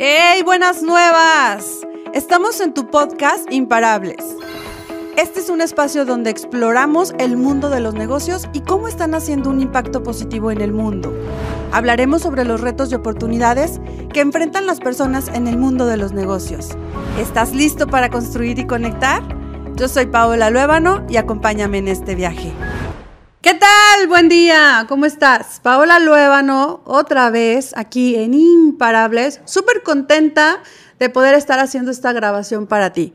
¡Hey, buenas nuevas! Estamos en tu podcast Imparables. Este es un espacio donde exploramos el mundo de los negocios y cómo están haciendo un impacto positivo en el mundo. Hablaremos sobre los retos y oportunidades que enfrentan las personas en el mundo de los negocios. ¿Estás listo para construir y conectar? Yo soy Paola Luébano y acompáñame en este viaje. ¿Qué tal? Buen día, ¿cómo estás? Paola Luébano, otra vez aquí en Imparables, súper contenta de poder estar haciendo esta grabación para ti.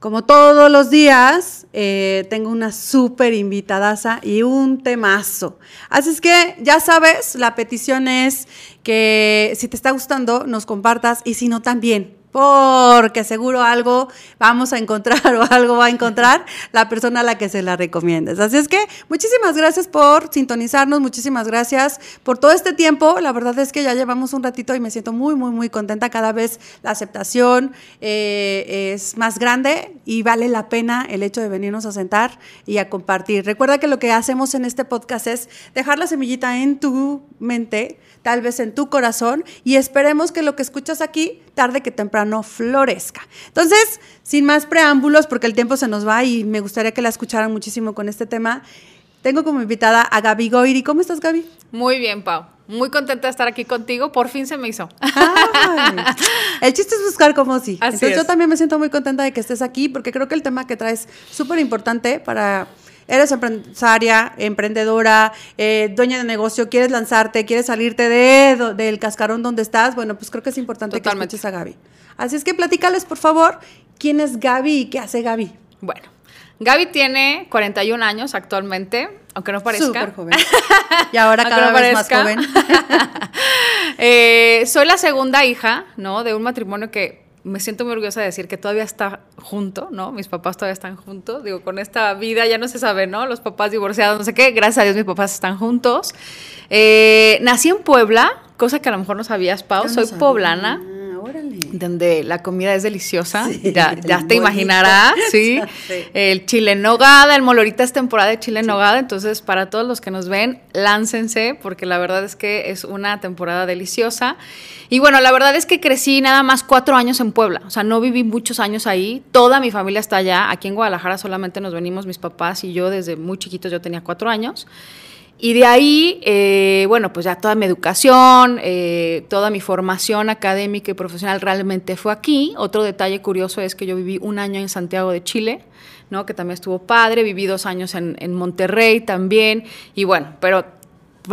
Como todos los días, eh, tengo una súper invitadaza y un temazo. Así es que ya sabes, la petición es que si te está gustando, nos compartas y si no, también porque seguro algo vamos a encontrar o algo va a encontrar la persona a la que se la recomiendes. Así es que muchísimas gracias por sintonizarnos, muchísimas gracias por todo este tiempo. La verdad es que ya llevamos un ratito y me siento muy, muy, muy contenta. Cada vez la aceptación eh, es más grande y vale la pena el hecho de venirnos a sentar y a compartir. Recuerda que lo que hacemos en este podcast es dejar la semillita en tu mente, tal vez en tu corazón y esperemos que lo que escuchas aquí tarde que temprano florezca. Entonces, sin más preámbulos, porque el tiempo se nos va y me gustaría que la escucharan muchísimo con este tema, tengo como invitada a Gaby Goiri. ¿Cómo estás, Gaby? Muy bien, Pau. Muy contenta de estar aquí contigo. Por fin se me hizo. el chiste es buscar cómo sí. Entonces yo también me siento muy contenta de que estés aquí porque creo que el tema que traes es súper importante para eres empresaria, emprendedora, eh, dueña de negocio, quieres lanzarte, quieres salirte de, del cascarón donde estás, bueno, pues creo que es importante que escuches a Gaby. Así es que platícales, por favor, quién es Gaby y qué hace Gaby. Bueno, Gaby tiene 41 años actualmente, aunque no parezca. Súper joven. Y ahora cada vez más joven. Eh, soy la segunda hija, ¿no? De un matrimonio que me siento muy orgullosa de decir que todavía está junto, ¿no? Mis papás todavía están juntos. Digo, con esta vida ya no se sabe, ¿no? Los papás divorciados, no sé qué. Gracias a Dios mis papás están juntos. Eh, nací en Puebla, cosa que a lo mejor no sabías, Pau. Soy poblana donde la comida es deliciosa, ya, te imaginarás, ¿sí? El chile en nogada, el molorita es temporada de chile en nogada, entonces para todos los que nos ven, láncense, porque la verdad es que es una temporada deliciosa. Y bueno, la verdad es que crecí nada más cuatro años en Puebla, o sea, no viví muchos años ahí, toda mi familia está allá, aquí en Guadalajara solamente nos venimos mis papás y yo desde muy chiquitos, yo tenía cuatro años. Y de ahí, eh, bueno, pues ya toda mi educación, eh, toda mi formación académica y profesional realmente fue aquí. Otro detalle curioso es que yo viví un año en Santiago de Chile, ¿no? que también estuvo padre, viví dos años en, en Monterrey también, y bueno, pero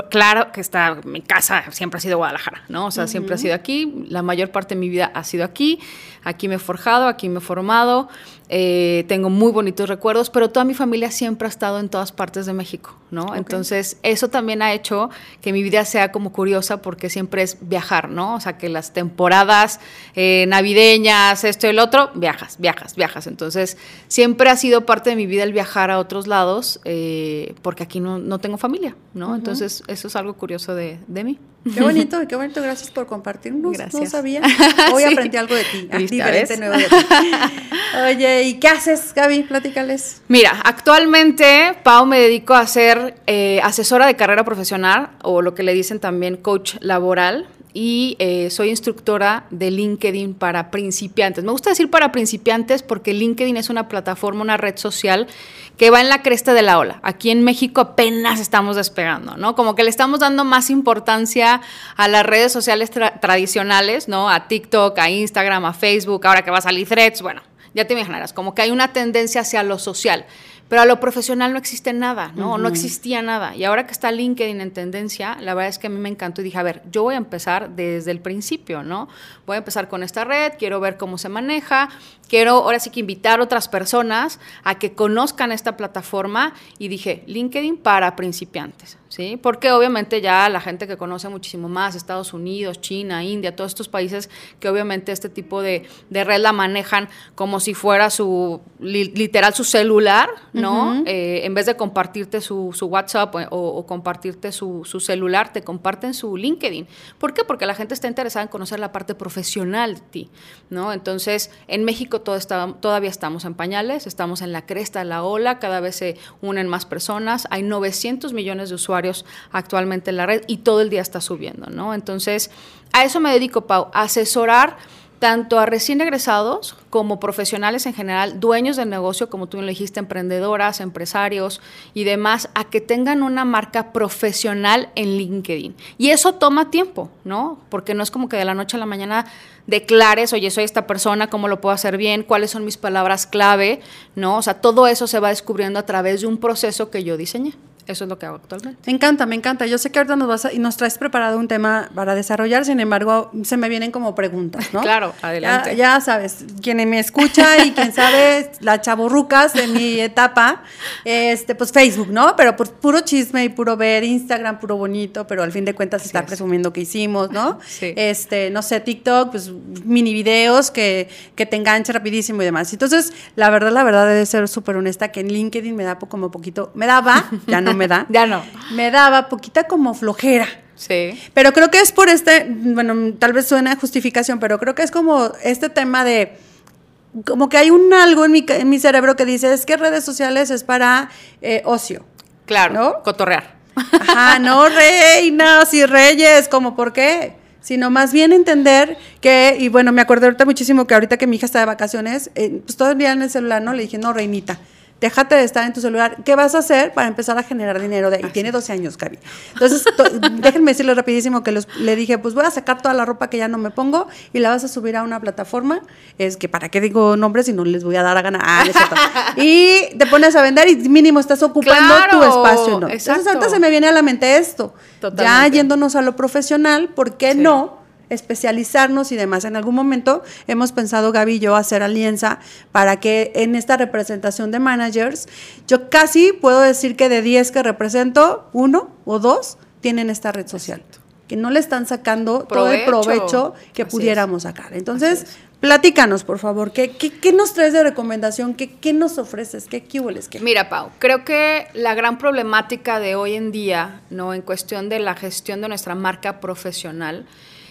claro que está, mi casa siempre ha sido Guadalajara, ¿no? O sea, siempre ha sido aquí, la mayor parte de mi vida ha sido aquí, aquí me he forjado, aquí me he formado, eh, tengo muy bonitos recuerdos, pero toda mi familia siempre ha estado en todas partes de México, ¿no? Entonces, eso también ha hecho que mi vida sea como curiosa porque siempre es viajar, ¿no? O sea, que las temporadas eh, navideñas, esto y el otro, viajas, viajas, viajas. Entonces, siempre ha sido parte de mi vida el viajar a otros lados eh, porque aquí no, no, tengo familia, ¿no? Entonces, eso es algo curioso de, de mí. Qué bonito, qué bonito, gracias por compartirnos. Gracias. No sabía. Hoy aprendí algo de ti, diferente nuevo de ti. Oye, ¿y qué haces, Gaby? Platícales. Mira, actualmente, Pau, me dedico a ser eh, asesora de carrera profesional, o lo que le dicen también coach laboral y eh, soy instructora de LinkedIn para principiantes. Me gusta decir para principiantes porque LinkedIn es una plataforma, una red social que va en la cresta de la ola. Aquí en México apenas estamos despegando, ¿no? Como que le estamos dando más importancia a las redes sociales tradicionales, ¿no? A TikTok, a Instagram, a Facebook, ahora que va a salir Threads, bueno, ya te imaginarás, como que hay una tendencia hacia lo social. Pero a lo profesional no existe nada, ¿no? No existía nada. Y ahora que está LinkedIn en tendencia, la verdad es que a mí me encantó y dije, a ver, yo voy a empezar desde el principio, ¿no? Voy a empezar con esta red, quiero ver cómo se maneja, quiero ahora sí que invitar a otras personas a que conozcan esta plataforma y dije, LinkedIn para principiantes. ¿sí? Porque obviamente ya la gente que conoce muchísimo más, Estados Unidos, China, India, todos estos países que obviamente este tipo de, red la manejan como si fuera su, literal, su celular, ¿no? Eh, en vez de compartirte su, WhatsApp o, compartirte su, celular, te comparten su LinkedIn. ¿Por qué? Porque la gente está interesada en conocer la parte profesional de ti, ¿no? Entonces, en México todavía estamos en pañales, estamos en la cresta de la ola, cada vez se unen más personas, hay 900 millones de usuarios actualmente en la red y todo el día está subiendo, ¿no? Entonces, a eso me dedico, Pau, a asesorar tanto a recién egresados como profesionales en general, dueños del negocio, como tú lo dijiste, emprendedoras, empresarios y demás, a que tengan una marca profesional en LinkedIn. Y eso toma tiempo, ¿no? Porque no es como que de la noche a la mañana declares, oye, soy esta persona, cómo lo puedo hacer bien, cuáles son mis palabras clave, ¿no? O sea, todo eso se va descubriendo a través de un proceso que yo diseñé. Eso es lo que hago actualmente. Me encanta, me encanta. Yo sé que ahorita nos vas y nos traes preparado un tema para desarrollar, sin embargo, se me vienen como preguntas, ¿no? claro, adelante. Ya, sabes, quien me escucha y quien sabe, las chaburrucas de mi etapa, este, pues Facebook, ¿no? Pero por puro chisme y puro ver, Instagram puro bonito, pero al fin de cuentas está presumiendo que hicimos, ¿no? Sí. Este, no sé, TikTok, pues mini videos que, que te enganche rapidísimo y demás. Entonces, la verdad, la verdad, debe ser súper honesta que en LinkedIn me da como poquito, me daba, ya no me da. ya no. Me daba poquita como flojera. Sí. Pero creo que es por este, bueno, tal vez suena justificación, pero creo que es como este tema de, como que hay un algo en mi, en mi cerebro que dice, es que redes sociales es para eh, ocio. Claro, ¿no? cotorrear. Ajá, no reinas y reyes, como por qué sino más bien entender que, y bueno, me acuerdo ahorita muchísimo que ahorita que mi hija está de vacaciones, eh, pues todo el día en el celular, ¿no? Le dije, no, reinita, déjate de estar en tu celular. ¿Qué vas a hacer para empezar a generar dinero? De, y tiene 12 años, Cari. Entonces, déjenme decirle rapidísimo que le dije, pues voy a sacar toda la ropa que ya no me pongo y la vas a subir a una plataforma. Es que, ¿para qué digo nombres si no les voy a dar a ganar? Ah, y te pones a vender y mínimo estás ocupando tu espacio, ¿no? Entonces, ahorita se me viene a la mente esto. Ya yéndonos a lo profesional, ¿por qué no? Especializarnos y demás. En algún momento hemos pensado, Gaby y yo, hacer alianza para que en esta representación de managers, yo casi puedo decir que de 10 que represento, uno o dos tienen esta red social. Que no le están sacando todo el provecho que pudiéramos sacar. Entonces, platícanos, por favor, ¿qué, qué, nos traes de recomendación? ¿Qué, qué nos ofreces? ¿Qué cuboles? ¿Qué? Mira, Pau, creo que la gran problemática de hoy en día, ¿no? En cuestión de la gestión de nuestra marca profesional,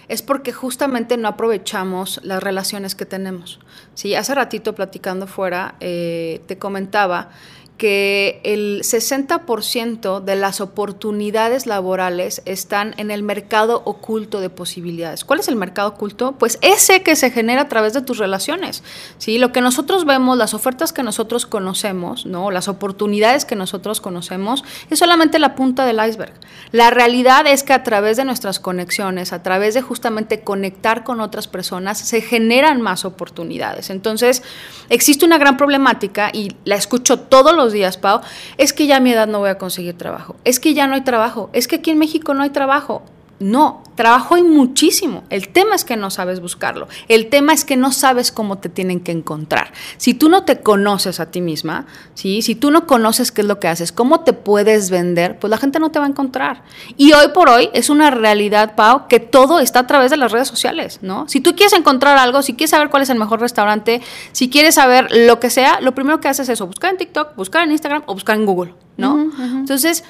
es porque justamente no aprovechamos las relaciones que tenemos. Sí, hace ratito platicando fuera, eh, te comentaba que el 60% de las oportunidades laborales están en el mercado oculto de posibilidades. ¿Cuál es el mercado oculto? Pues ese que se genera a través de tus relaciones. ¿sí? Lo que nosotros vemos, las ofertas que nosotros conocemos, ¿no? las oportunidades que nosotros conocemos, es solamente la punta del iceberg. La realidad es que a través de nuestras conexiones, a través de justamente conectar con otras personas, se generan más oportunidades. Entonces, existe una gran problemática y la escucho todos los días, Pau, es que ya a mi edad no voy a conseguir trabajo, es que ya no hay trabajo, es que aquí en México no hay trabajo. No, trabajo hay muchísimo. El tema es que no sabes buscarlo. El tema es que no sabes cómo te tienen que encontrar. Si tú no te conoces a ti misma, ¿sí? si tú no conoces qué es lo que haces, cómo te puedes vender, pues la gente no te va a encontrar. Y hoy por hoy es una realidad, Pau, que todo está a través de las redes sociales, ¿no? Si tú quieres encontrar algo, si quieres saber cuál es el mejor restaurante, si quieres saber lo que sea, lo primero que haces es eso, buscar en TikTok, buscar en Instagram o buscar en Google, ¿no? Entonces,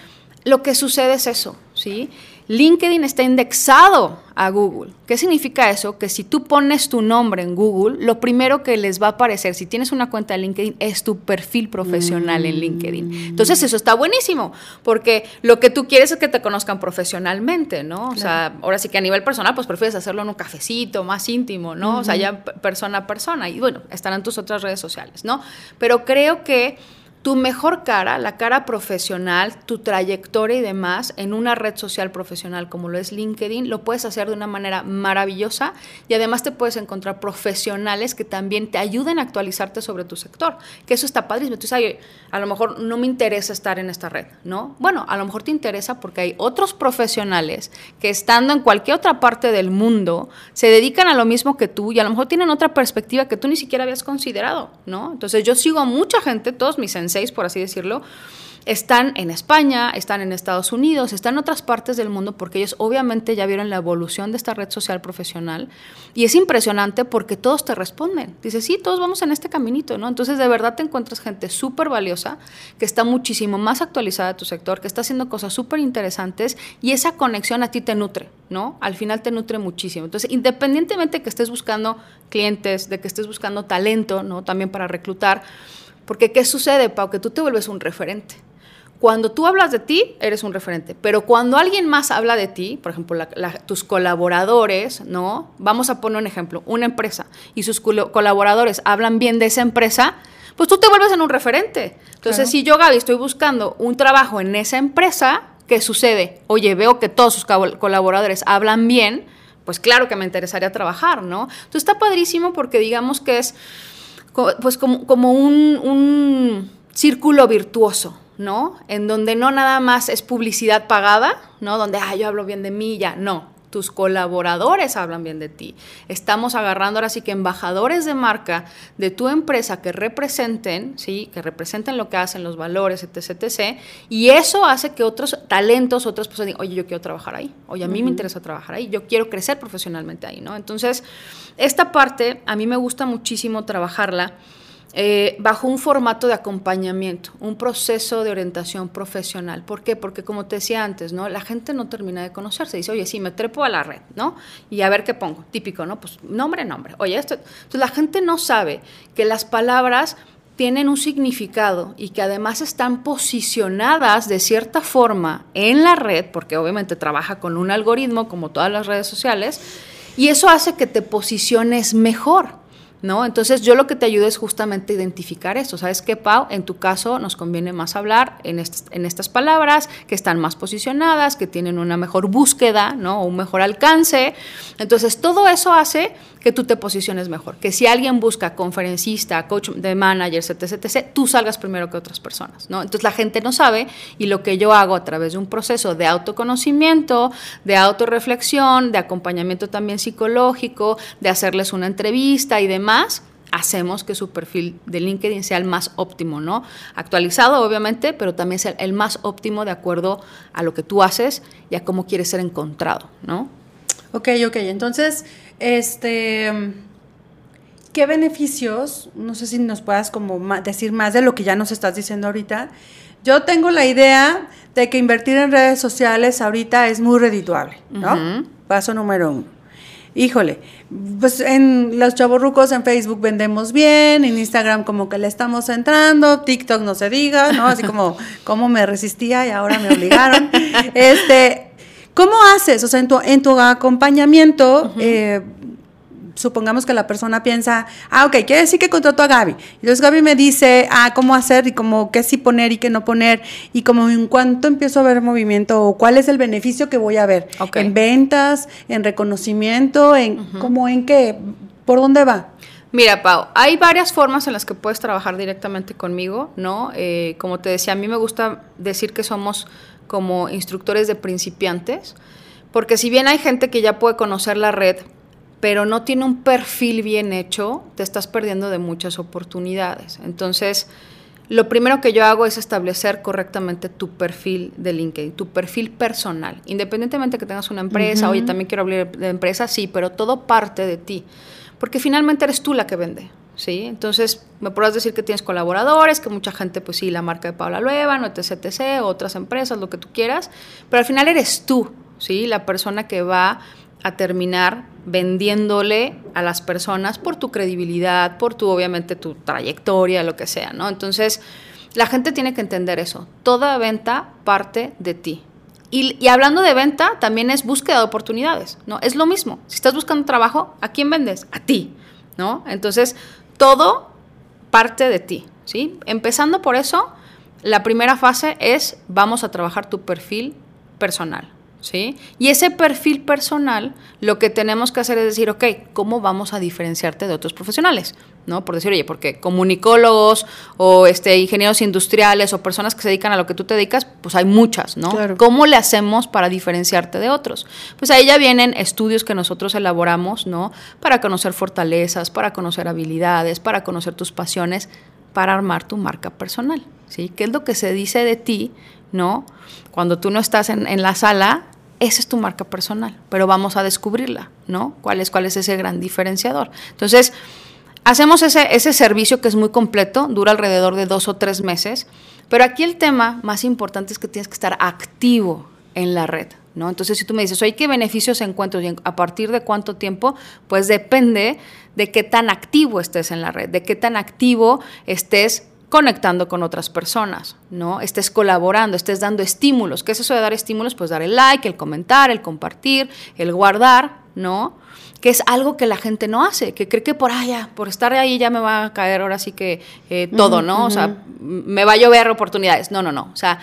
lo que sucede es eso, ¿sí? LinkedIn está indexado a Google. ¿Qué significa eso? Que si tú pones tu nombre en Google, lo primero que les va a aparecer, si tienes una cuenta de LinkedIn, es tu perfil profesional en LinkedIn. Mm. Entonces eso está buenísimo, porque lo que tú quieres es que te conozcan profesionalmente, ¿no? O sea, ahora sí que a nivel personal, pues prefieres hacerlo en un cafecito, más íntimo, ¿no? O sea, ya persona a persona. Y bueno, estarán tus otras redes sociales, ¿no? Pero creo que tu mejor cara, la cara profesional, tu trayectoria y demás en una red social profesional como lo es LinkedIn, lo puedes hacer de una manera maravillosa y además te puedes encontrar profesionales que también te ayuden a actualizarte sobre tu sector, que eso está padrísimo. Tú sabes, a lo mejor no me interesa estar en esta red, ¿no? Bueno, a lo mejor te interesa porque hay otros profesionales que estando en cualquier otra parte del mundo se dedican a lo mismo que tú y a lo mejor tienen otra perspectiva que tú ni siquiera habías considerado, ¿no? Entonces yo sigo a mucha gente, todos mis por así decirlo, están en España, están en Estados Unidos, están en otras partes del mundo porque ellos obviamente ya vieron la evolución de esta red social profesional y es impresionante porque todos te responden. Dices, sí, todos vamos en este caminito, ¿no? Entonces de verdad te encuentras gente súper valiosa que está muchísimo más actualizada de tu sector, que está haciendo cosas súper interesantes y esa conexión a ti te nutre, ¿no? Al final te nutre muchísimo. Entonces, independientemente de que estés buscando clientes, de que estés buscando talento, ¿no? También para reclutar, porque ¿qué sucede, Pau? Que tú te vuelves un referente. Cuando tú hablas de ti, eres un referente, pero cuando alguien más habla de ti, por ejemplo, tus colaboradores, ¿no? Vamos a poner un ejemplo, una empresa y sus colaboradores hablan bien de esa empresa, pues tú te vuelves en un referente. Entonces, si yo, Gaby, estoy buscando un trabajo en esa empresa, ¿qué sucede? Oye, veo que todos sus colaboradores hablan bien, pues claro que me interesaría trabajar, ¿no? Entonces está padrísimo porque digamos que es pues como, un, un círculo virtuoso, ¿no? En donde no nada más es publicidad pagada, ¿no? Donde, ah, yo hablo bien de mí, ya, no. Tus colaboradores hablan bien de ti. Estamos agarrando ahora sí que embajadores de marca de tu empresa que representen, ¿sí? Que representen lo que hacen, los valores, etc, etc. Y eso hace que otros talentos, otras personas digan, oye, yo quiero trabajar ahí. Oye, a mí me interesa trabajar ahí. Yo quiero crecer profesionalmente ahí, ¿no? Entonces, esta parte a mí me gusta muchísimo trabajarla eh, bajo un formato de acompañamiento, un proceso de orientación profesional. ¿Por qué? Porque como te decía antes, ¿no? La gente no termina de conocerse. Dice, oye, sí, me trepo a la red, ¿no? Y a ver qué pongo. Típico, ¿no? Pues nombre, nombre. Oye, esto. Entonces la gente no sabe que las palabras tienen un significado y que además están posicionadas de cierta forma en la red, porque obviamente trabaja con un algoritmo como todas las redes sociales, y eso hace que te posiciones mejor. ¿No? Entonces yo lo que te ayudo es justamente identificar esto. ¿Sabes qué, Pau? En tu caso nos conviene más hablar en, en estas palabras que están más posicionadas, que tienen una mejor búsqueda, ¿no? Un mejor alcance. Entonces todo eso hace que tú te posiciones mejor. Que si alguien busca conferencista, coach de managers, etc., etc., tú salgas primero que otras personas, ¿no? Entonces la gente no sabe y lo que yo hago a través de un proceso de autoconocimiento, de autorreflexión, de acompañamiento también psicológico, de hacerles una entrevista y demás, hacemos que su perfil de LinkedIn sea el más óptimo, ¿no? Actualizado, obviamente, pero también sea el más óptimo de acuerdo a lo que tú haces y a cómo quieres ser encontrado, ¿no? Ok, ok. Entonces, este, ¿qué beneficios? No sé si nos puedas como decir más de lo que ya nos estás diciendo ahorita. Yo tengo la idea de que invertir en redes sociales ahorita es muy redituable, ¿no? Paso número uno. Híjole, pues en los chavorrucos en Facebook vendemos bien, en Instagram como que le estamos entrando, TikTok no se diga, ¿no? Así como, como me resistía y ahora me obligaron. este, ¿Cómo haces? O sea, en tu, en tu acompañamiento, eh, supongamos que la persona piensa, ah, ok, quiere decir que contrato a Gaby. Entonces Gaby me dice, ah, cómo hacer y cómo qué sí poner y qué no poner. Y como en cuánto empiezo a ver movimiento o cuál es el beneficio que voy a ver. En ventas, en reconocimiento, en cómo en qué, por dónde va. Mira, Pau, hay varias formas en las que puedes trabajar directamente conmigo, ¿no? Eh, como te decía, a mí me gusta decir que somos como instructores de principiantes, porque si bien hay gente que ya puede conocer la red, pero no tiene un perfil bien hecho, te estás perdiendo de muchas oportunidades. Entonces, lo primero que yo hago es establecer correctamente tu perfil de LinkedIn, tu perfil personal, independientemente que tengas una empresa, oye, también quiero hablar de empresa, sí, pero todo parte de ti, porque finalmente eres tú la que vende. ¿sí? Entonces, me podrás decir que tienes colaboradores, que mucha gente, pues sí, la marca de Paula Lueva, no etc, etc, otras empresas, lo que tú quieras, pero al final eres tú, ¿sí? La persona que va a terminar vendiéndole a las personas por tu credibilidad, por tu, obviamente, tu trayectoria, lo que sea, ¿no? Entonces, la gente tiene que entender eso. Toda venta parte de ti. Y, y, hablando de venta, también es búsqueda de oportunidades, ¿no? Es lo mismo. Si estás buscando trabajo, ¿a quién vendes? A ti, ¿no? Entonces, todo parte de ti, ¿sí? Empezando por eso, la primera fase es vamos a trabajar tu perfil personal, ¿sí? Y ese perfil personal, lo que tenemos que hacer es decir, ok, ¿cómo vamos a diferenciarte de otros profesionales? ¿no? Por decir, oye, porque comunicólogos o este, ingenieros industriales o personas que se dedican a lo que tú te dedicas, pues hay muchas, ¿no? ¿Cómo le hacemos para diferenciarte de otros? Pues ahí ya vienen estudios que nosotros elaboramos, ¿no? Para conocer fortalezas, para conocer habilidades, para conocer tus pasiones, para armar tu marca personal, ¿sí? ¿Qué es lo que se dice de ti, no? Cuando tú no estás en, en la sala, esa es tu marca personal, pero vamos a descubrirla, ¿no? ¿Cuál es, cuál es ese gran diferenciador? Entonces, hacemos ese, ese servicio que es muy completo, dura alrededor de dos o tres meses, pero aquí el tema más importante es que tienes que estar activo en la red, ¿no? Entonces, si tú me dices, oye, ¿qué beneficios encuentro y a partir de cuánto tiempo? Pues depende de qué tan activo estés en la red, de qué tan activo estés conectando con otras personas, ¿no? Estés colaborando, estés dando estímulos. ¿Qué es eso de dar estímulos? Pues dar el like, el comentar, el compartir, el guardar, ¿no? Que es algo que la gente no hace, que cree que por allá, por estar ahí ya me va a caer ahora sí que eh, todo, ¿no? O sea, me va a llover oportunidades. No, no, no. O sea,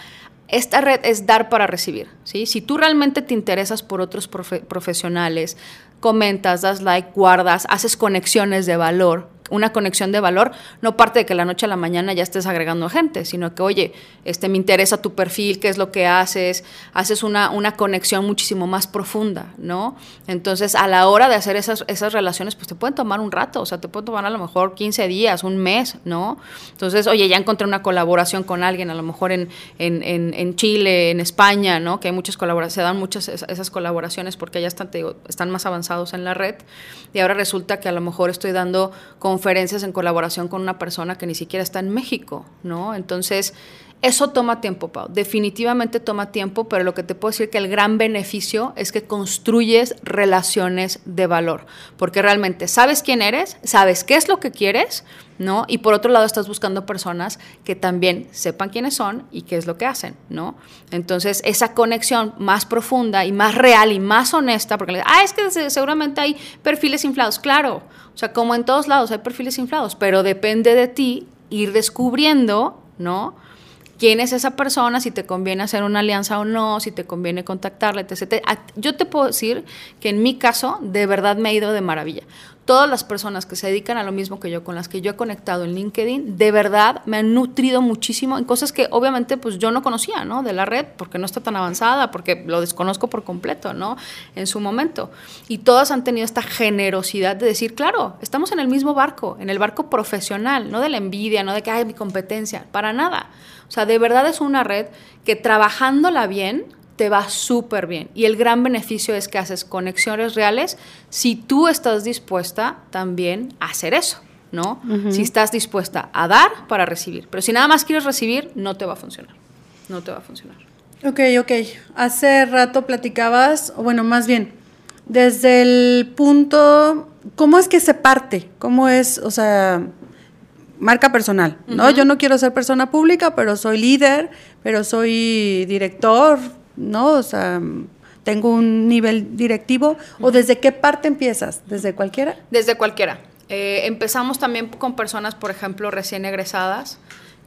esta red es dar para recibir, ¿sí? Si tú realmente te interesas por otros profesionales, comentas, das like, guardas, haces conexiones de valor, una conexión de valor no parte de que la noche a la mañana ya estés agregando gente, sino que, oye, este, me interesa tu perfil, qué es lo que haces, haces una, una conexión muchísimo más profunda, ¿no? Entonces, a la hora de hacer esas, esas relaciones, pues te pueden tomar un rato, o sea, te pueden tomar a lo mejor 15 días, un mes, ¿no? Entonces, oye, ya encontré una colaboración con alguien, a lo mejor en, en, en, Chile, en España, ¿no? Que hay muchas colaboraciones, se dan muchas esas colaboraciones porque ya están, están más avanzados en la red y ahora resulta que a lo mejor estoy dando con conferencias en colaboración con una persona que ni siquiera está en México, ¿no? Entonces, eso toma tiempo, Pau. Definitivamente toma tiempo, pero lo que te puedo decir que el gran beneficio es que construyes relaciones de valor, porque realmente sabes quién eres, sabes qué es lo que quieres, ¿no? Y por otro lado estás buscando personas que también sepan quiénes son y qué es lo que hacen, ¿no? Entonces, esa conexión más profunda y más real y más honesta, porque, ah, es que seguramente hay perfiles inflados, claro, sea, como en todos lados hay perfiles inflados, pero depende de ti ir descubriendo, ¿no? quién es esa persona, si te conviene hacer una alianza o no, si te conviene contactarle, etc. Yo te puedo decir que en mi caso, de verdad me ha ido de maravilla todas las personas que se dedican a lo mismo que yo, con las que yo he conectado en LinkedIn, de verdad me han nutrido muchísimo en cosas que obviamente pues yo no conocía, ¿no? De la red, porque no está tan avanzada, porque lo desconozco por completo, ¿no? En su momento. Y todas han tenido esta generosidad de decir, claro, estamos en el mismo barco, en el barco profesional, no de la envidia, no de que hay mi competencia, para nada. O sea, de verdad es una red que trabajándola bien, te va súper bien. Y el gran beneficio es que haces conexiones reales si tú estás dispuesta también a hacer eso, ¿no? Si estás dispuesta a dar para recibir. Pero si nada más quieres recibir, no te va a funcionar. No te va a funcionar. Ok, ok. Hace rato platicabas, o bueno, más bien, desde el punto, ¿cómo es que se parte? ¿Cómo es, o sea, marca personal, ¿no? Yo no quiero ser persona pública, pero soy líder, pero soy director, ¿no? O sea, tengo un nivel directivo. ¿O desde qué parte empiezas? ¿Desde cualquiera? Desde cualquiera. Eh, empezamos también con personas, por ejemplo, recién egresadas,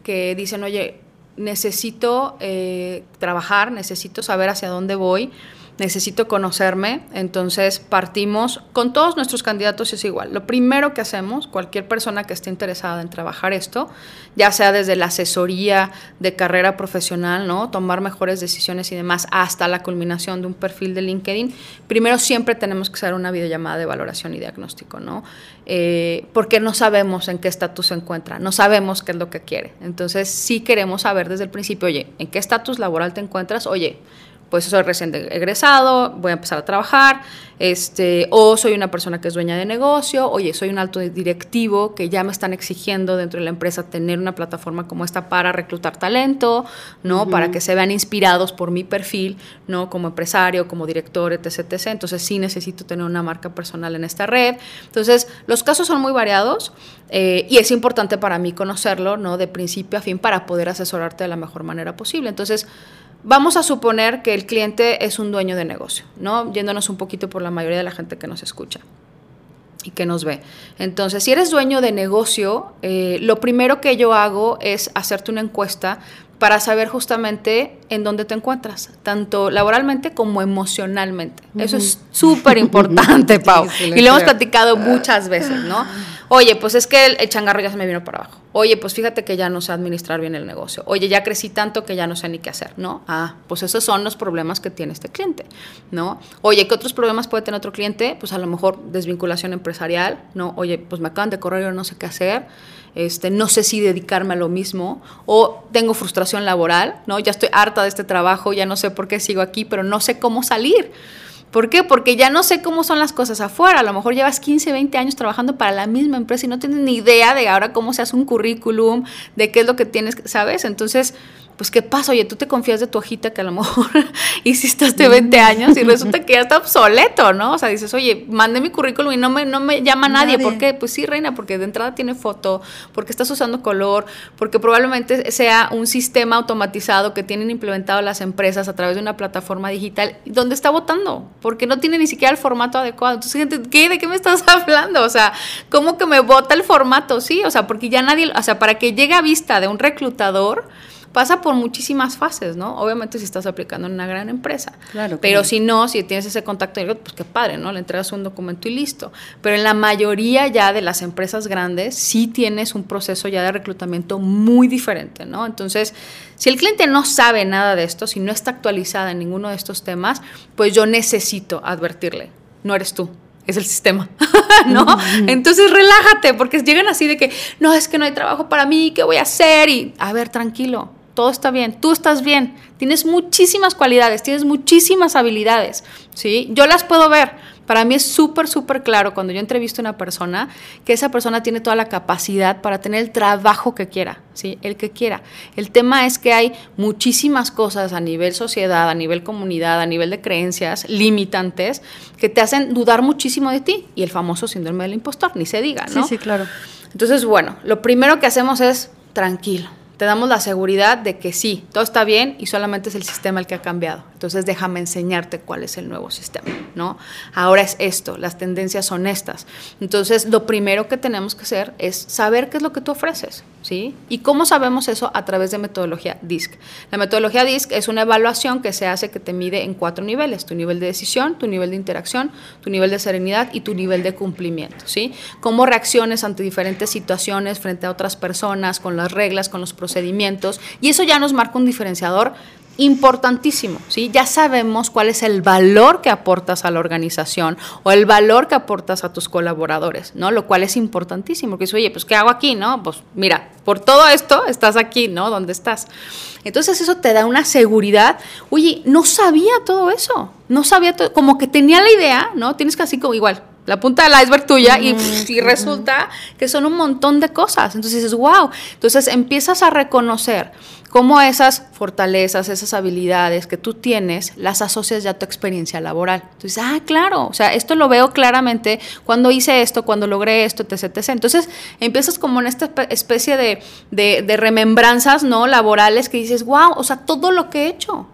que dicen, oye, necesito eh, trabajar, necesito saber hacia dónde voy necesito conocerme, entonces partimos con todos nuestros candidatos es igual. Lo primero que hacemos, cualquier persona que esté interesada en trabajar esto, ya sea desde la asesoría de carrera profesional, ¿no? Tomar mejores decisiones y demás, hasta la culminación de un perfil de LinkedIn, primero siempre tenemos que hacer una videollamada de valoración y diagnóstico, ¿no? Eh, porque no sabemos en qué estatus se encuentra, no sabemos qué es lo que quiere. Entonces sí queremos saber desde el principio, oye, ¿en qué estatus laboral te encuentras? Oye, pues soy recién egresado, voy a empezar a trabajar, este, o soy una persona que es dueña de negocio, oye, soy un alto directivo que ya me están exigiendo dentro de la empresa tener una plataforma como esta para reclutar talento, ¿no? Para que se vean inspirados por mi perfil, ¿no? Como empresario, como director, etc, etc. Entonces sí necesito tener una marca personal en esta red. Entonces, los casos son muy variados eh, y es importante para mí conocerlo, ¿no? De principio a fin para poder asesorarte de la mejor manera posible. Entonces, Vamos a suponer que el cliente es un dueño de negocio, ¿no? Yéndonos un poquito por la mayoría de la gente que nos escucha y que nos ve. Entonces, si eres dueño de negocio, eh, lo primero que yo hago es hacerte una encuesta para saber justamente en dónde te encuentras, tanto laboralmente como emocionalmente. Eso es súper importante, Pau. y lo hemos platicado muchas veces, ¿no? Oye, pues es que el, changarro ya se me vino para abajo. Oye, pues fíjate que ya no sé administrar bien el negocio. Oye, ya crecí tanto que ya no sé ni qué hacer, ¿no? Ah, pues esos son los problemas que tiene este cliente, ¿no? Oye, ¿qué otros problemas puede tener otro cliente? Pues a lo mejor desvinculación empresarial, ¿no? Oye, pues me acaban de correr, yo no sé qué hacer este, no sé si dedicarme a lo mismo, o tengo frustración laboral, ¿no? Ya estoy harta de este trabajo, ya no sé por qué sigo aquí, pero no sé cómo salir. ¿Por qué? Porque ya no sé cómo son las cosas afuera. A lo mejor llevas 15, 20 años trabajando para la misma empresa y no tienes ni idea de ahora cómo se hace un currículum, de qué es lo que tienes, ¿sabes? Entonces, pues ¿qué pasa? Oye, tú te confías de tu hojita que a lo mejor hiciste hace 20 años y resulta que ya está obsoleto, ¿no? O sea, dices, oye, mandé mi currículum y no me, no me llama nadie. ¿Por qué? Pues sí, reina, porque de entrada tiene foto, porque estás usando color, porque probablemente sea un sistema automatizado que tienen implementado las empresas a través de una plataforma digital donde está votando, porque no tiene ni siquiera el formato adecuado. Entonces, gente, ¿qué? ¿De qué me estás hablando? O sea, ¿cómo que me vota el formato? Sí, o sea, porque ya nadie, o sea, para que llegue a vista de un reclutador, pasa por muchísimas fases, ¿no? Obviamente si estás aplicando en una gran empresa. Claro. Pero si no, si tienes ese contacto pues qué padre, ¿no? Le entregas un documento y listo. Pero en la mayoría ya de las empresas grandes sí tienes un proceso ya de reclutamiento muy diferente, ¿no? Entonces, si el cliente no sabe nada de esto, si no está actualizada en ninguno de estos temas, pues yo necesito advertirle, no eres tú, es el sistema, ¿no? Entonces relájate, porque llegan así de que, no, es que no hay trabajo para mí, ¿qué voy a hacer? Y, a ver, tranquilo, todo está bien, tú estás bien, tienes muchísimas cualidades, tienes muchísimas habilidades, ¿sí? Yo las puedo ver. Para mí es súper, súper claro cuando yo entrevisto a una persona que esa persona tiene toda la capacidad para tener el trabajo que quiera, ¿sí? El que quiera. El tema es que hay muchísimas cosas a nivel sociedad, a nivel comunidad, a nivel de creencias limitantes que te hacen dudar muchísimo de ti. Y el famoso síndrome del impostor, ni se diga, ¿no? Sí, sí, claro. Entonces, bueno, lo primero que hacemos es tranquilo te damos la seguridad de que sí, todo está bien y solamente es el sistema el que ha cambiado. Entonces déjame enseñarte cuál es el nuevo sistema, ¿no? Ahora es esto, las tendencias son estas. Entonces lo primero que tenemos que hacer es saber qué es lo que tú ofreces, ¿sí? ¿Y cómo sabemos eso? A través de metodología DISC. La metodología DISC es una evaluación que se hace que te mide en cuatro niveles, tu nivel de decisión, tu nivel de interacción, tu nivel de serenidad y tu nivel de cumplimiento, ¿sí? Cómo reacciones ante diferentes situaciones frente a otras personas, con las reglas, con los procedimientos, y eso ya nos marca un diferenciador importantísimo, ¿sí? Ya sabemos cuál es el valor que aportas a la organización o el valor que aportas a tus colaboradores, ¿no? Lo cual es importantísimo, porque dices, oye, pues ¿qué hago aquí, no? Pues mira, por todo esto estás aquí, ¿no? ¿Dónde estás? Entonces eso te da una seguridad. Oye, no sabía todo eso, no sabía todo, como que tenía la idea, ¿no? Tienes que así como igual, la punta del iceberg tuya y, y, resulta que son un montón de cosas. Entonces dices, wow. Entonces empiezas a reconocer cómo esas fortalezas, esas habilidades que tú tienes, las asocias ya a tu experiencia laboral. Entonces, ah, claro, o sea, esto lo veo claramente cuando hice esto, cuando logré esto, etc. etc. Entonces, empiezas como en esta especie de, de, de remembranzas, ¿no? Laborales que dices, wow, o sea, todo lo que he hecho.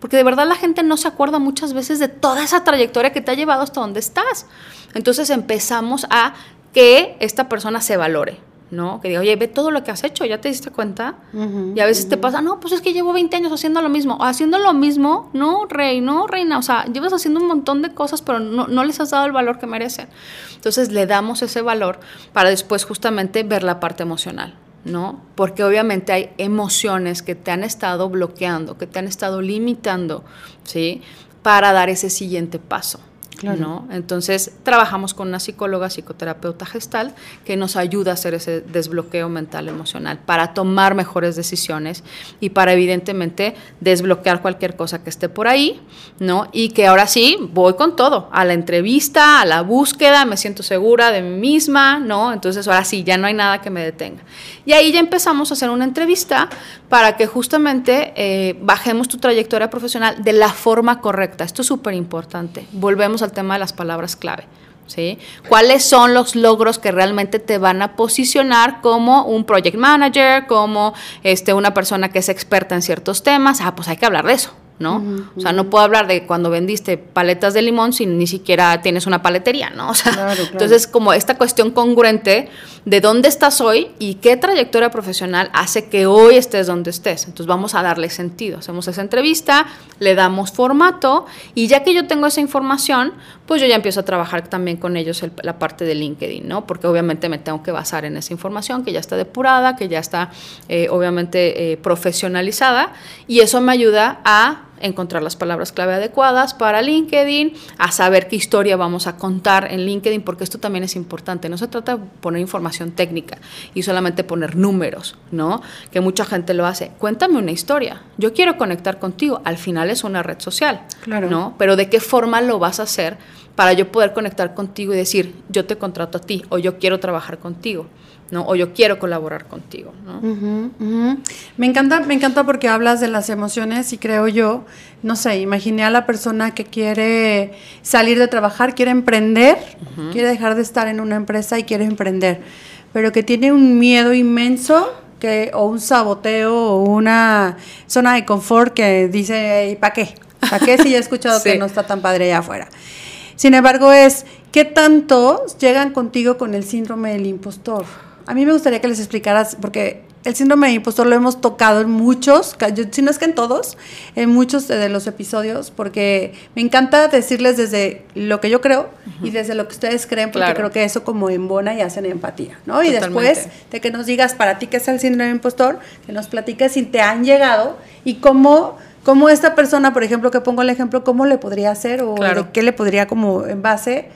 Porque de verdad la gente no se acuerda muchas veces de toda esa trayectoria que te ha llevado hasta donde estás. Entonces empezamos a que esta persona se valore. ¿no? Que diga, oye, ve todo lo que has hecho, ¿ya te diste cuenta? y a veces te pasa, no, pues es que llevo 20 años haciendo lo mismo. Haciendo lo mismo, no, rey, no, reina. O sea, llevas haciendo un montón de cosas, pero no, no les has dado el valor que merecen. Entonces le damos ese valor para después justamente ver la parte emocional. ¿No? Porque obviamente hay emociones que te han estado bloqueando, que te han estado limitando, ¿sí? Para dar ese siguiente paso. ¿No? Entonces, trabajamos con una psicóloga, psicoterapeuta gestal, que nos ayuda a hacer ese desbloqueo mental emocional para tomar mejores decisiones y para evidentemente desbloquear cualquier cosa que esté por ahí, ¿no? Y que ahora sí, voy con todo, a la entrevista, a la búsqueda, me siento segura de mí misma, ¿no? Entonces, ahora sí, ya no hay nada que me detenga. Y ahí ya empezamos a hacer una entrevista para que justamente eh, bajemos tu trayectoria profesional de la forma correcta. Esto es súper importante. Volvemos a tema de las palabras clave. ¿Sí? ¿Cuáles son los logros que realmente te van a posicionar como un project manager, como este, una persona que es experta en ciertos temas? Ah, pues hay que hablar de eso. ¿No? O sea, no puedo hablar de cuando vendiste paletas de limón si ni siquiera tienes una paletería, ¿no? O sea, entonces como esta cuestión congruente de dónde estás hoy y qué trayectoria profesional hace que hoy estés donde estés. Entonces vamos a darle sentido. Hacemos esa entrevista, le damos formato y ya que yo tengo esa información, pues yo ya empiezo a trabajar también con ellos la parte de LinkedIn, ¿no? Porque obviamente me tengo que basar en esa información que ya está depurada, que ya está eh, obviamente eh, profesionalizada y eso me ayuda a encontrar las palabras clave adecuadas para LinkedIn, a saber qué historia vamos a contar en LinkedIn, porque esto también es importante. No se trata de poner información técnica y solamente poner números, ¿no? Que mucha gente lo hace. Cuéntame una historia. Yo quiero conectar contigo. Al final es una red social, claro. ¿no? Pero ¿de qué forma lo vas a hacer para yo poder conectar contigo y decir, yo te contrato a ti o yo quiero trabajar contigo? ¿No? O yo quiero colaborar contigo, Me encanta, me encanta porque hablas de las emociones y creo yo, no sé, imaginé a la persona que quiere salir de trabajar, quiere emprender, quiere dejar de estar en una empresa y quiere emprender, pero que tiene un miedo inmenso que, o un saboteo o una zona de confort que dice, ¿para qué? ¿Para qué si ya he escuchado que no está tan padre allá afuera? Sin embargo, es, ¿qué tanto llegan contigo con el síndrome del impostor? A mí me gustaría que les explicaras, porque el síndrome de impostor lo hemos tocado en muchos, si no es que en todos, en muchos de los episodios, porque me encanta decirles desde lo que yo creo y desde lo que ustedes creen, porque creo que eso como embona y hacen empatía, ¿no? Y después de que nos digas para ti qué es el síndrome de impostor, que nos platiques si te han llegado y cómo cómo esta persona, por ejemplo, que pongo el ejemplo, cómo le podría hacer o de qué le podría como en base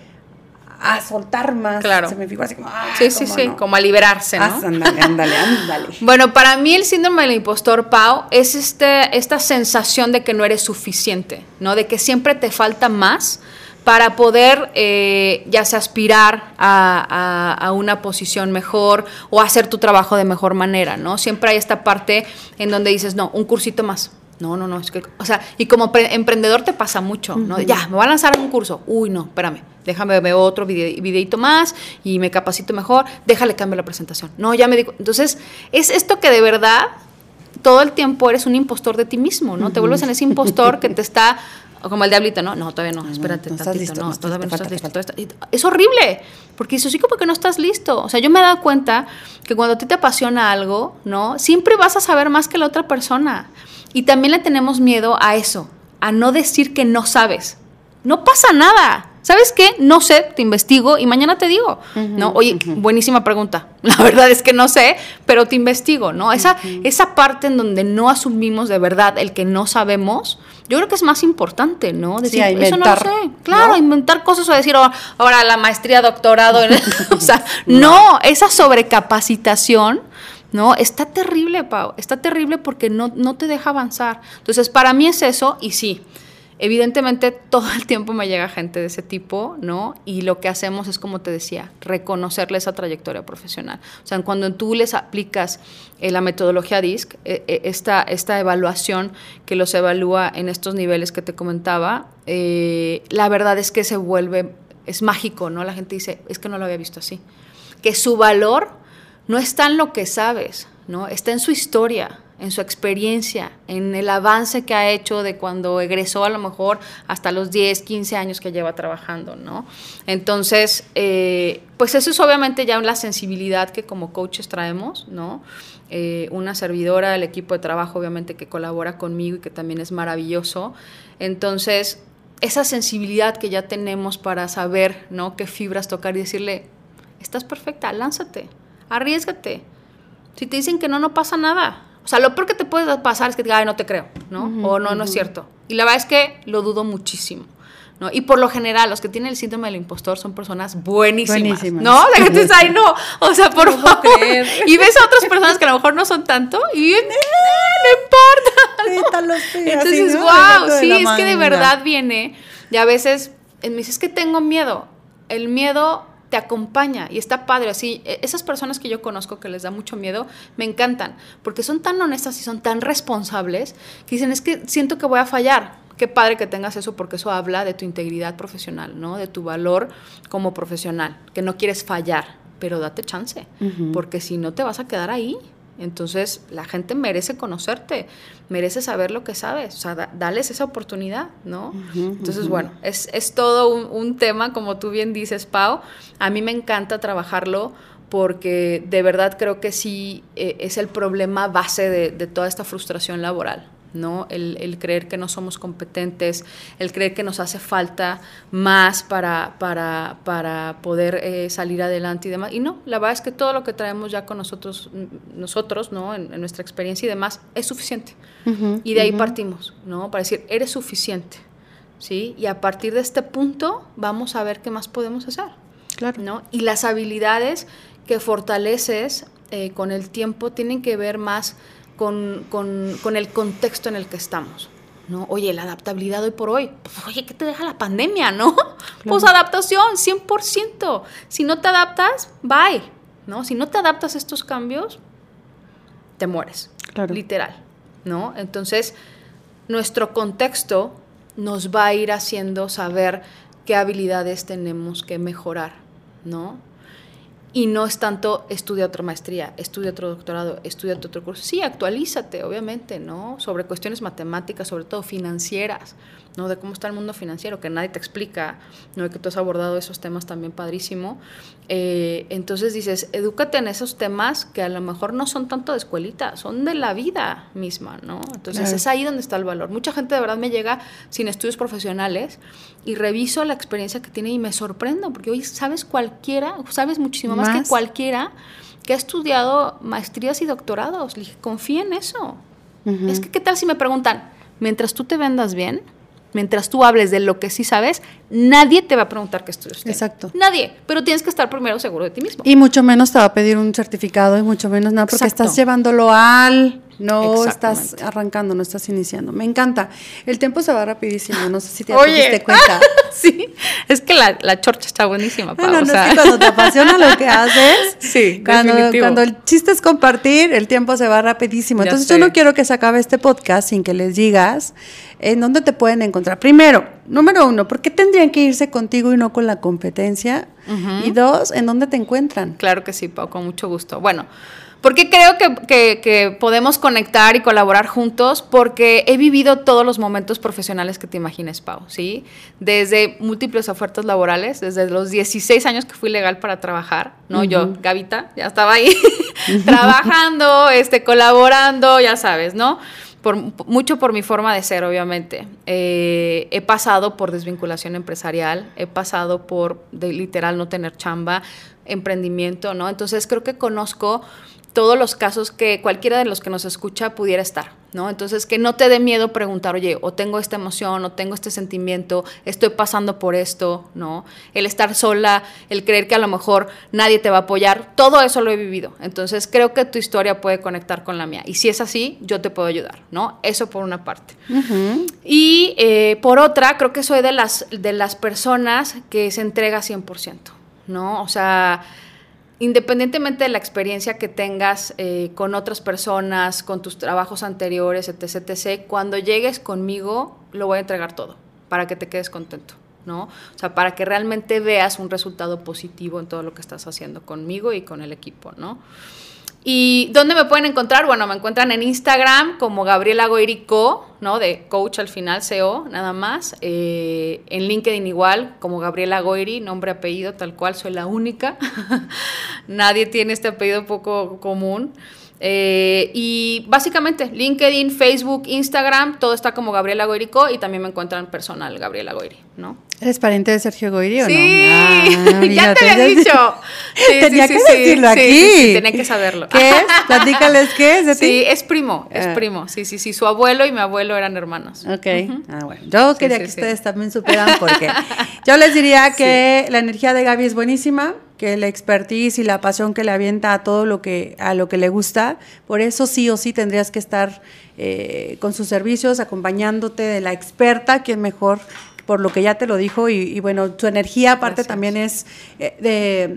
a soltar más. Claro. Se me fijó así como, ah, sí, sí, sí, como a liberarse, ¿no? Ah, ándale, ándale, ándale. bueno, para mí el síndrome del impostor, Pau, es este, esta sensación de que no eres suficiente, ¿no? De que siempre te falta más para poder eh, ya sea aspirar a, a, una posición mejor o hacer tu trabajo de mejor manera, ¿no? Siempre hay esta parte en donde dices, no, un cursito más, no, no, no, es que, o sea, y como emprendedor te pasa mucho, ¿no? Ya, me voy a lanzar un curso. Uy, no, espérame, déjame ver otro videito más y me capacito mejor, déjale cambio la presentación. No, ya me digo, entonces, es esto que de verdad todo el tiempo eres un impostor de ti mismo, ¿no? Te vuelves en ese impostor que te está como el diablito, ¿no? No, todavía no, espérate no, tantito, no, todavía no estás listo. Es horrible, porque eso sí como que no estás listo. O sea, yo me he dado cuenta que cuando a ti te apasiona algo, ¿no? Siempre vas a saber más que la otra persona. Y también le tenemos miedo a eso, a no decir que no sabes. No pasa nada. ¿Sabes qué? No sé, te investigo y mañana te digo. ¿No? Oye, buenísima pregunta. La verdad es que no sé, pero te investigo, ¿no? Esa, esa parte en donde no asumimos de verdad el que no sabemos, yo creo que es más importante, ¿no? Decir, eso no lo sé. Claro, inventar cosas o decir, oh, ahora la maestría, doctorado. o sea, no, esa sobrecapacitación ¿no? Está terrible, Pau, está terrible porque no, no te deja avanzar. Entonces, para mí es eso y sí, evidentemente todo el tiempo me llega gente de ese tipo, ¿no? Y lo que hacemos es, como te decía, reconocerle esa trayectoria profesional. O sea, cuando tú les aplicas eh, la metodología DISC, eh, eh, esta, esta evaluación que los evalúa en estos niveles que te comentaba, la verdad es que se vuelve, es mágico, ¿no? La gente dice, es que no lo había visto así. Que su valor no está en lo que sabes, ¿no? Está en su historia, en su experiencia, en el avance que ha hecho de cuando egresó a lo mejor hasta los 10, 15 años que lleva trabajando, ¿no? Entonces, eh, pues eso es obviamente ya la sensibilidad que como coaches traemos, ¿no? Eh, una servidora, el equipo de trabajo obviamente que colabora conmigo y que también es maravilloso. Entonces, esa sensibilidad que ya tenemos para saber, ¿no? Qué fibras tocar y decirle, estás perfecta, lánzate, arriesgate. Si te dicen que no, no pasa nada. O sea, lo peor que te puede pasar es que te digan, ay, no te creo, ¿no? o no, no es cierto. Y la verdad es que lo dudo muchísimo. ¿no? Y por lo general, los que tienen el síndrome del impostor son personas buenísimas, ¿no? Ay, no, o sea, por favor. Y ves a otras personas que a lo mejor no son tanto y eh, no importa. Entonces, wow, sí, es que de verdad viene. Y a veces me dices, es que tengo miedo. El miedo te acompaña y está padre. Así, e, esas personas que yo conozco que les da mucho miedo, me encantan, porque son tan honestas y son tan responsables que dicen, es que siento que voy a fallar. Qué padre que tengas eso porque eso habla de tu integridad profesional, ¿no? De tu valor como profesional, que no quieres fallar, pero date chance, porque si no te vas a quedar ahí. Entonces, la gente merece conocerte, merece saber lo que sabes, o sea, dales esa oportunidad, ¿no? Entonces, bueno, es, todo un, tema, como tú bien dices, Pau. A mí me encanta trabajarlo porque de verdad creo que sí eh, es el problema base de toda esta frustración laboral, ¿no? El, creer que no somos competentes, el creer que nos hace falta más para, para, para poder eh, salir adelante y demás. Y no, la verdad es que todo lo que traemos ya con nosotros, nosotros ¿no? En, nuestra experiencia y demás, es suficiente. y de ahí partimos, ¿no? Para decir, eres suficiente. ¿Sí? Y a partir de este punto vamos a ver qué más podemos hacer. Claro. ¿no? Y las habilidades que fortaleces eh, con el tiempo tienen que ver más con, el contexto en el que estamos. ¿no? Oye, la adaptabilidad hoy por hoy, pues, oye, ¿qué te deja la pandemia, no? Pues adaptación, 100%. Si no te adaptas, bye, ¿no? Si no te adaptas a estos cambios, te mueres, literal, ¿no? Entonces, nuestro contexto nos va a ir haciendo saber qué habilidades tenemos que mejorar, ¿no? Y no es tanto estudia otra maestría, estudia otro doctorado, estudia otro curso. Sí, actualízate, obviamente, ¿no? Sobre cuestiones matemáticas, sobre todo financieras, ¿no? De cómo está el mundo financiero, que nadie te explica, ¿no? Que tú has abordado esos temas también padrísimo. Eh, entonces dices, edúcate en esos temas que a lo mejor no son tanto de escuelita, son de la vida misma, ¿no? Entonces es ahí donde está el valor. Mucha gente de verdad me llega sin estudios profesionales y reviso la experiencia que tiene y me sorprendo, porque hoy sabes cualquiera, sabes muchísimo más, que cualquiera que ha estudiado maestrías y doctorados. Le dije, confía en eso. Es que, ¿qué tal si me preguntan, mientras tú te vendas bien, mientras tú hables de lo que sí sabes, nadie te va a preguntar qué estudios Exacto. Nadie, pero tienes que estar primero seguro de ti mismo. Y mucho menos te va a pedir un certificado y mucho menos nada, porque estás llevándolo al no estás arrancando, no estás iniciando. Me encanta. El tiempo se va rapidísimo, no sé si te diste cuenta. sí, es que la, la, chorcha está buenísima. no, no, es que cuando te apasiona lo que haces, sí, cuando, cuando el chiste es compartir, el tiempo se va rapidísimo. Entonces yo no quiero que se acabe este podcast sin que les digas en dónde te pueden encontrar. Primero, número uno, ¿por qué tendrían que irse contigo y no con la competencia? Y dos, ¿en dónde te encuentran? Claro que sí, Pau, con mucho gusto. Bueno, porque creo que, podemos conectar y colaborar juntos? Porque he vivido todos los momentos profesionales que te imagines, Pau, ¿sí? Desde múltiples ofertas laborales, desde los 16 años que fui legal para trabajar, ¿no? Yo, Gavita, ya estaba ahí trabajando, este, colaborando, ya sabes, ¿no? Por, mucho por mi forma de ser, obviamente. Eh, he pasado por desvinculación empresarial, he pasado por de, literal no tener chamba, emprendimiento, ¿no? Entonces creo que conozco todos los casos que cualquiera de los que nos escucha pudiera estar, ¿no? Entonces, que no te dé miedo preguntar, oye, o tengo esta emoción, o tengo este sentimiento, estoy pasando por esto, ¿no? El estar sola, el creer que a lo mejor nadie te va a apoyar, todo eso lo he vivido. Entonces, creo que tu historia puede conectar con la mía. Y si es así, yo te puedo ayudar, ¿no? Eso por una parte. Y eh, por otra, creo que soy de las, de las personas que se entrega 100%, ¿no? O sea independientemente de la experiencia que tengas eh, con otras personas, con tus trabajos anteriores, etc., etc., cuando llegues conmigo, lo voy a entregar todo para que te quedes contento, ¿no? O sea, para que realmente veas un resultado positivo en todo lo que estás haciendo conmigo y con el equipo, ¿no? ¿Y dónde me pueden encontrar? Bueno, me encuentran en Instagram como Gabriela Goirico, ¿no? De coach al final, CO, nada más. Eh, en LinkedIn igual, como Gabriela Goiri, nombre, apellido, tal cual, soy la única. Nadie tiene este apellido poco común. Eh, y básicamente, LinkedIn, Facebook, Instagram, todo está como Gabriela Goirico y también me encuentran personal Gabriela Goiri, ¿no? ¿Eres pariente de Sergio Goiri o no? Sí, ah, ya te había dicho. tenía que decirlo aquí. tenía que saberlo. ¿Qué es? Platícales qué es de ti. Sí, es primo, es ah. primo. Sí, sí, sí. Su abuelo y mi abuelo eran hermanos. Ok. Ah, bueno. Yo quería que ustedes también supieran porque yo les diría que la energía de Gaby es buenísima que la expertise y la pasión que le avienta a todo lo que a lo que le gusta, por eso sí o sí tendrías que estar eh, con sus servicios, acompañándote de la experta, quien mejor por lo que ya te lo dijo, y, bueno, tu energía aparte también es eh,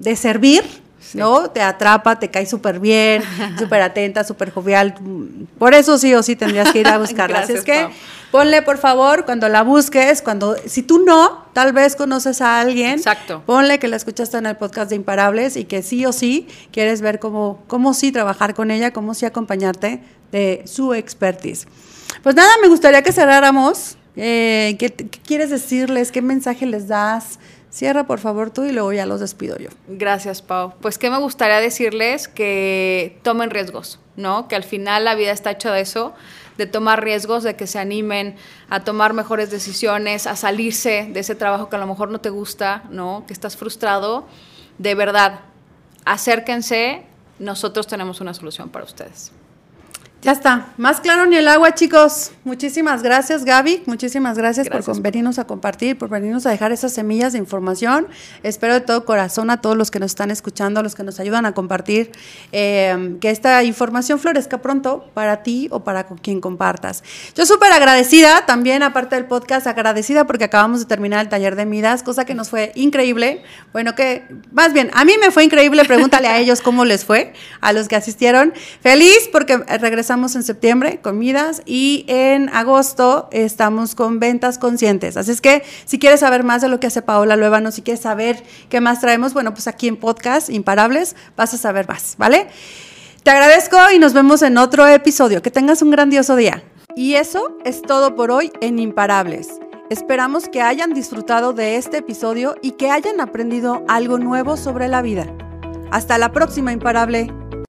de, servir, ¿no? Te atrapa, te cae súper bien, súper atenta, súper jovial. Por eso sí o sí tendrías que ir a buscarla. Así es que ponle, por favor, cuando la busques, cuando, si tú no, tal vez conoces a alguien. Exacto. Ponle que la escuchaste en el podcast de Imparables y que sí o sí quieres ver cómo, cómo sí trabajar con ella, cómo sí acompañarte de su expertise. Pues nada, me gustaría que cerráramos. Eh, ¿qué, ¿Qué quieres decirles? ¿Qué mensaje les das? Cierra por favor tú y luego ya los despido yo. Gracias, Pau. Pues que me gustaría decirles que tomen riesgos, ¿no? Que al final la vida está hecha de eso, de tomar riesgos, de que se animen a tomar mejores decisiones, a salirse de ese trabajo que a lo mejor no te gusta, ¿no? Que estás frustrado. De verdad, acérquense, nosotros tenemos una solución para ustedes. Ya está, más claro ni el agua, chicos. Muchísimas gracias, Gaby. Muchísimas gracias, Gracias. por venirnos a compartir, por venirnos a dejar esas semillas de información. Espero de todo corazón a todos los que nos están escuchando, a los que nos ayudan a compartir, eh, que esta información florezca pronto para ti o para con quien compartas. Yo súper agradecida también, aparte del podcast, agradecida porque acabamos de terminar el taller de Midas, cosa que nos fue increíble. Bueno, que más bien, a mí me fue increíble. Pregúntale a ellos cómo les fue, a los que asistieron. Feliz porque regresamos en septiembre con Midas y en agosto estamos con ventas conscientes. Así es que si quieres saber más de lo que hace Paola Luevano, si quieres saber qué más traemos, bueno, pues aquí en podcast Imparables vas a saber más, ¿vale? Te agradezco y nos vemos en otro episodio. Que tengas un grandioso día. Y eso es todo por hoy en Imparables. Esperamos que hayan disfrutado de este episodio y que hayan aprendido algo nuevo sobre la vida. Hasta la próxima, Imparable.